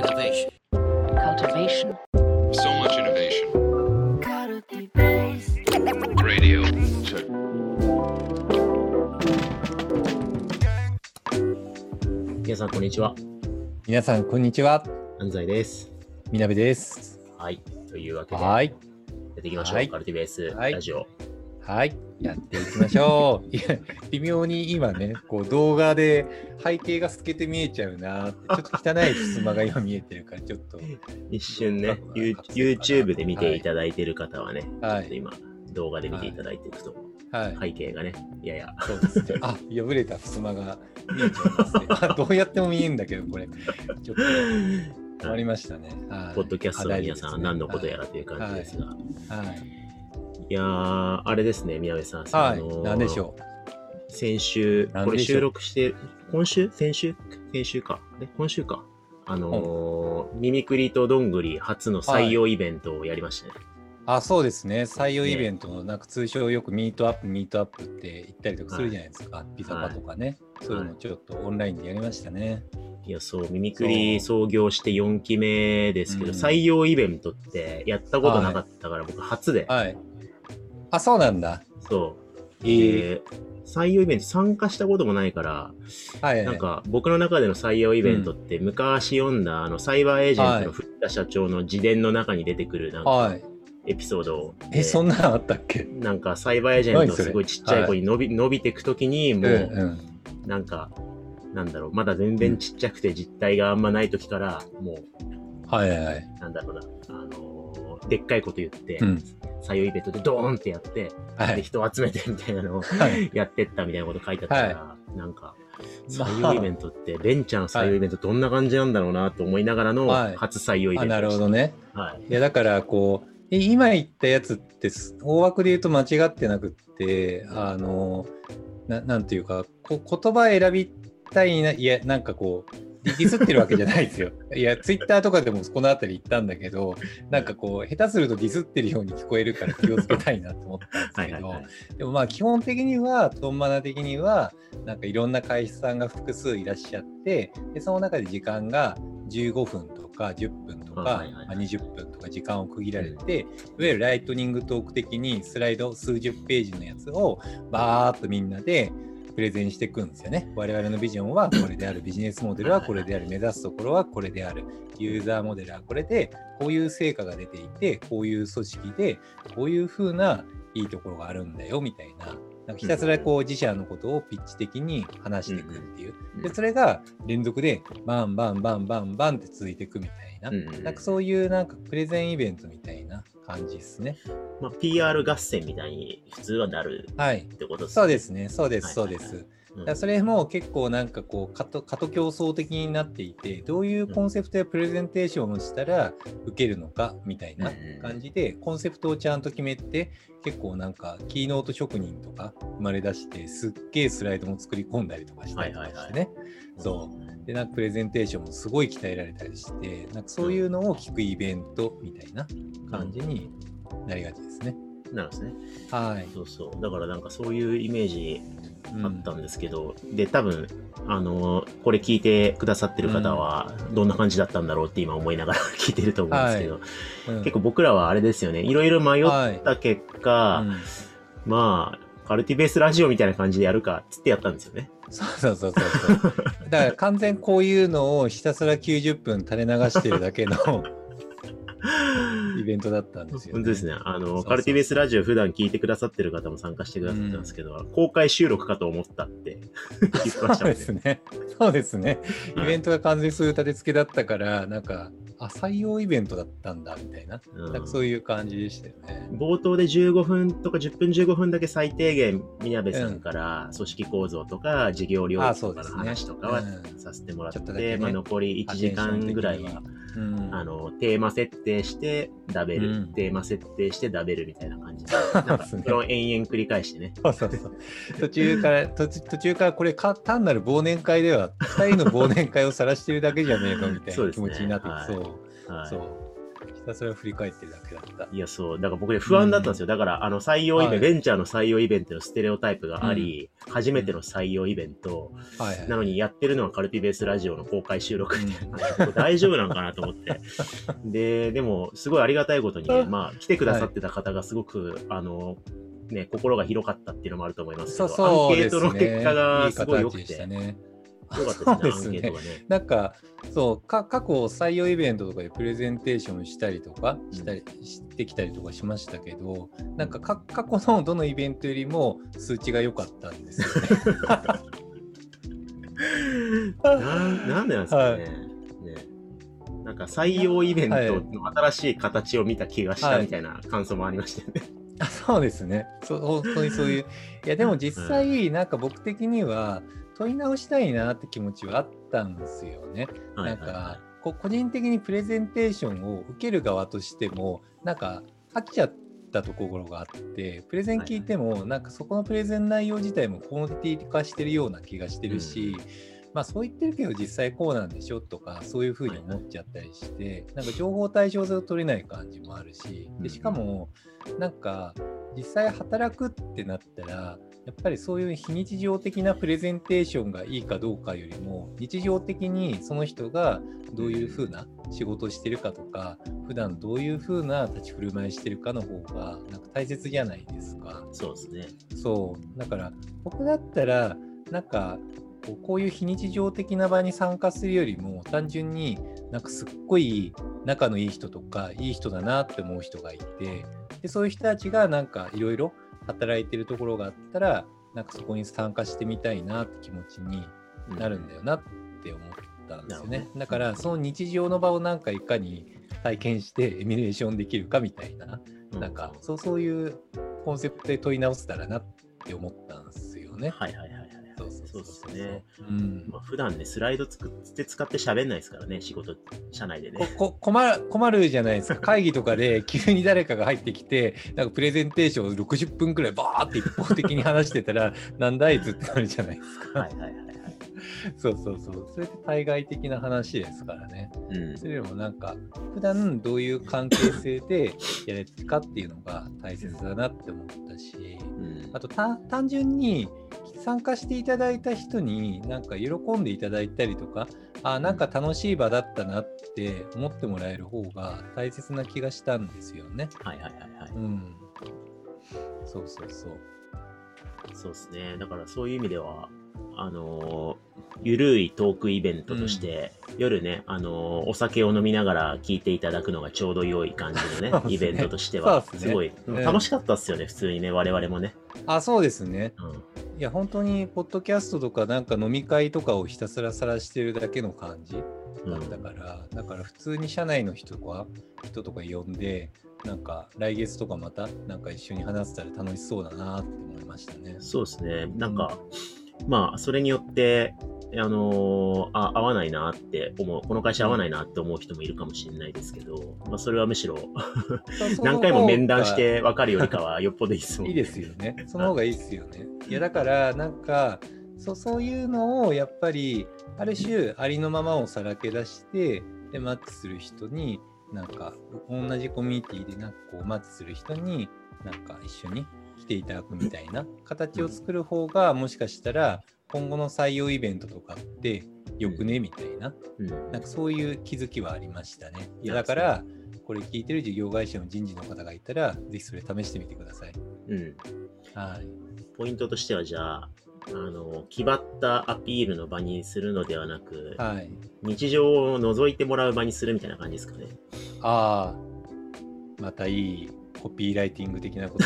Innovation. cultivation, So much innovation. Radio. Check. 皆さん、こんにちは。皆さん、こんにちは。安西です。みなべです。はい。というわけで、はい。やっていきましょう。はいカルティベースはいラジオ。はい。やっていきましょう。いや、微妙に今ね、こう動画で背景が透けて見えちゃうなって、ちょっと汚い襖が今見えてるから、ちょっと。一瞬ね、YouTube で見ていただいている方はね、はい。ちょっと今、動画で見ていただいていくと、はい。背景がね、やや、そうですね。あ、破れた襖が見えちゃいますね。あどうやっても見えんだけど、これ。ちょっと終わりましたね。はい。ポッドキャストの皆さんは何のことやら。らという感じですが。はい。いやー、あれですね、宮部さん。はい。あのーなんでしょ先週、これ収録して、今週？先週？先週か。え、今週か。あのーミミクリとどんぐり初の採用イベントをやりましたね。う。あ、そうですね。採用イベントの、なんか通称よくミートアップ、ミートアップって言ったりとかするじゃないですか。ピザパとかね。そういうのもちょっとオンラインでやりましたね。いや、そう、ミミクリ創業して4期目ですけど、うん採用イベントってやったことなかったから、僕初で、はい。あ、そうなんだ。そう。えーで採用イベント参加したこともないから、はい。なんか僕の中での採用イベントって昔読んだあのサイバーエージェントの藤田社長の自伝の中に出てくるなんかはい。エピソードえ、そんななのあったっけ？なんかサイバーエージェントすごいちっちゃい子に伸び,、伸びていくときにもう、うんうん。なんかなんだろうまだ全然ちっちゃくて実体があんまない時からもうはいはいはい。なんだろうな、あのーでっかいこと言って、うん採用イベントでドーンってやって、ではい。人を集めてみたいなのをはい。やってったみたいなこと書いてあったから、なんか、まあ採用イベントって、ベンチャーの採用イベントどんな感じなんだろうなと思いながらのはい初採用イベあ、ント。なるほどね。はい。いや、だから、こう、え今言ったやつってす、大枠で言うと間違ってなくって、あの、ななんていうか、こ言葉選びたいな、いや、なんかこう、ディスってるわけじゃないですよ。いや、ツイッターとかでもこのあたり言ったんだけど、なんかこう、下手するとディスってるように聞こえるから気をつけたいなと思ったんですけどはいはいはい、。でもまあ基本的には、トンマナ的には、なんかいろんな会社さんが複数いらっしゃって、でその中で時間が15分とか10分とか、はいはいはいまあ、20分とか時間を区切られて、いわゆるライトニングトーク的にスライド数十ページのやつをバーっとみんなでプレゼンしていくんですよね。我々のビジョンはこれである、ビジネスモデルはこれである、目指すところはこれである、ユーザーモデルはこれで、こういう成果が出ていて、こういう組織で、こういう風ないいところがあるんだよみたいな。なんかひたすらこう自社のことをピッチ的に話していくっていう。うんで、それが連続でバンバンバンバンバンって続いていくみたいな。なんかそういうなんかプレゼンイベントみたいな感じですね。まあ、PR 合戦みたいに普通はなるはい。ってことですそうですね。そうです。はいはいはいそうん。それも結構なんかこう過渡過渡競争的になっていてどういうコンセプトやプレゼンテーションをしたら受けるのかみたいな感じでコンセプトをちゃんと決めて結構なんかキーノート職人とか生まれ出してすっげえスライドも作り込んだりとかしたりとかしてね、そう。でなんかプレゼンテーションもすごい鍛えられたりしてなんかそういうのを聞くイベントみたいな感じになりがちですね。なるんですね。はい、そうそう。だからなんかそういうイメージうんあったんですけど、で、多分、あのーこれ聞いてくださってる方は、どんな感じだったんだろうって今思いながら 聞いてると思うんですけど、うん。結構僕らはあれですよね、いろいろ迷った結果、うん。まあ、カルティベースラジオみたいな感じでやるか、つってやったんですよね。そうそうそうそうそう。だから完全こういうのをひたすら90分垂れ流してるだけのイベントだったんですよ、ね。本当ですね。あの、カルティベースラジオ普段聞いてくださってる方も参加してくださったんですけど、公開収録かと思ったって 言ってましたねそうですね。そうですね。はいイベントが完全そういう立て付けだったから、なんか、あ、採用イベントだったんだみたいな。うんなんかそういう感じでしたよね。冒頭で15分とか10分15分だけ最低限、宮部さんから組織構造とか事業領あ域とかの話とかはうんさせてもらって、ちょっとだけねまあ、残り1時間ぐらいは、うん、あの、テーマ設定してダベル、うんテーマ設定してダベルみたいな感じで、延々繰り返してね。そうそうそう。途中から、途中途中からこれか単なる忘年会では、2人の忘年会を晒してるだけじゃねえのみたいな気持ちになってきはいそう。はいそう。ひたすら振り返ってるだけだった。いや、そう。だから僕ね、不安だったんですよ。だから、あの、採用イベント、はいベンチャーの採用イベントのステレオタイプがあり、初めての採用イベント、はいはい。なのにやってるのはカルティベースラジオの公開収録みたいなうん 大丈夫なんかなと思って。で、でも、すごいありがたいことにね、まあ、来てくださってた方がすごく、あの、ね、心が広かったっていうのもあると思いますけど、そうそうアンケート。の結果がすごい良くいいて、形でしたね。良かったですね、そうですねアンケートがね。なんか、そう、か過去採用イベントとかでプレゼンテーションしたりとかしたり、してきたりとかしましたけど、なんかか過去のどのイベントよりも数値が良かったんですよね。なんなんでなんですかね。はいねなんか採用イベントの新しい形を見た気がしたみたいな感想もありましたよね。あそうですね。そう本当にそういう。いや、でも実際、なんか僕的には問い直したいなって気持ちはあったんですよね。はいなんはい。はか、こ個人的にプレゼンテーションを受ける側としても、なんか飽きちゃったところがあって、プレゼン聞いても、なんかそこのプレゼン内容自体もコモディティ化してるような気がしてるし、まあそう言ってるけど実際こうなんでしょ？とかそういうふうに思っちゃったりして、なんか情報対象性を取れない感じもあるしでしかもなんか実際働くってなったらやっぱりそういう非日常的なプレゼンテーションがいいかどうかよりも日常的にその人がどういうふうな仕事をしてるかとか普段どういうふうな立ち振る舞いしてるかの方がなんか大切じゃないですか。い。そうですね。そうだから僕だったらなんかこうこういう非日常的な場に参加するよりも単純になんかすっごい仲のいい人とかいい人だなって思う人がいてでそういう人たちがなんかいろいろ働いてるところがあったらなんかそこに参加してみたいなって気持ちになるんだよなって思ったんですよねなるほ。どだからその日常の場をなんかいかに体験してエミュレーションできるかみたいなうなんかそうそういうコンセプトで問い直せたらなって思ったんですよね。はいはいそうですね。うんまあ、普段ね、スライド作って使って喋んないですからね、仕事、社内でね。こ こ困る困るじゃないですか 会議とかで急に誰かが入ってきてなんかプレゼンテーションを60分くらいバーって一方的に話してたらなんだあいつってなるじゃないですか。はいはいはいはい。そうそうそうそれって対外的な話ですからね。うんそれよりもなんか普段どういう関係性でやれてるかっていうのが大切だなって思ったし。うんあとた単純に参加していただいた人になんか喜んでいただいたりとかあなんか楽しい場だったなって思ってもらえる方が大切な気がしたんですよね。はいはいはいはい。うん。そうそうそう。そうですね。だからそういう意味では、あのーゆるいトークイベントとして、夜ね、あのーお酒を飲みながら聞いていただくのがちょうど良い感じのね、ね。イベントとしては、すね。すごい、うん。楽しかったっすよね、普通にね、我々もね。あそうですね。うん。いや本当にポッドキャストとかなんか飲み会とかをひたすら晒してるだけの感じ。だったから、だから普通に社内の人とか人とか呼んでなんか来月とかまたなんか一緒に話せたら楽しそうだなって思いましたね。そうですね。なんか、まあ、それによって、あのーあ、合わないなって思う、この会社合わないなって思う人もいるかもしれないですけど、まあ、それはむしろ、何回も面談して分かるよりかはよっぽどいいですもんいいですよね。その方がいいですよね。いやだからなんかそそういうのをやっぱりある種ありのままをさらけ出してでマッチする人になんか同じコミュニティでなんかこうマッチする人になんか一緒に来ていただくみたいな形を作る方がもしかしたら今後の採用イベントとかってよくねみたいなうん。なんかそういう気づきはありましたね。いやだからこれ聞いてる事業会社の人事の方がいたらぜひそれ試してみてください。うん。はい。ポイントとしては、じゃあ、あの、気張ったアピールの場にするのではなく、はい。日常を覗いてもらう場にするみたいな感じですかね。ああ、またいいコピーライティング的なこと。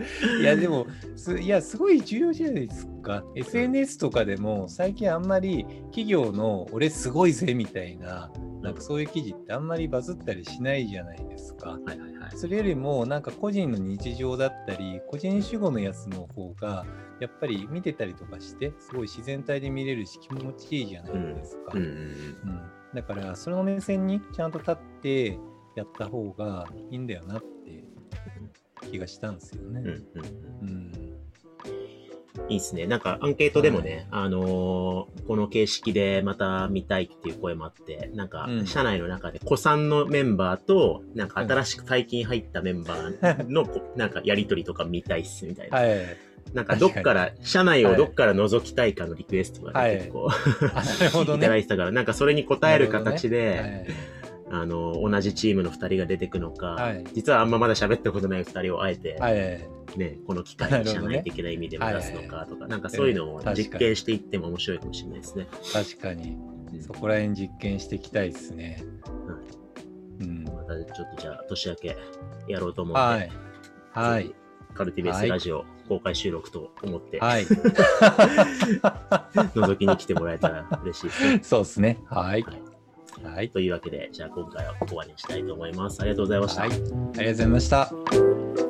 いやでもすいやすごい重要じゃないですか SNS とかでも最近あんまり企業の「俺すごいぜ」みたいななんかそういう記事ってあんまりバズったりしないじゃないですか。はいはいはい。それよりもなんか個人の日常だったり個人主語のやつの方がやっぱり見てたりとかしてすごい自然体で見れるし気持ちいいじゃないですか。うんうんうん。うんだからその目線にちゃんと立ってやった方がいいんだよなって気がしたんですよね。うんうんうんうんいいっすね。なんかアンケートでもね、あのーこの形式でまた見たいっていう声もあって、なんかうん社内の中で古参のメンバーと、なんか新しく最近入ったメンバーのこ、なんかやりとりとか見たいっすみたいな。はい。なんかどっから、社内をどっから覗きたいかのリクエストがね、はい結構、あなるほど いただね。いてたから、なんかそれに応える形で、はいあの、同じチームの二人が出てくのか、はい実はあんままだ喋ったことない二人をあえて、はい。ね、この機会に社内的な意味でも出すのかとか、なんかいそういうのを実験していっても面白いかもしれないですね。確かに。うんそこら辺実験していきたいですね。うん。またちょっとじゃあ年明けやろうと思うんで、はい。はい。カルティベースラジオ公開収録と思って、はい。覗きに来てもらえたら嬉しいですね。そうですね。はい。はいはい。というわけで、じゃあ今回はここまでにしたいと思います。ありがとうございました。はい。ありがとうございました。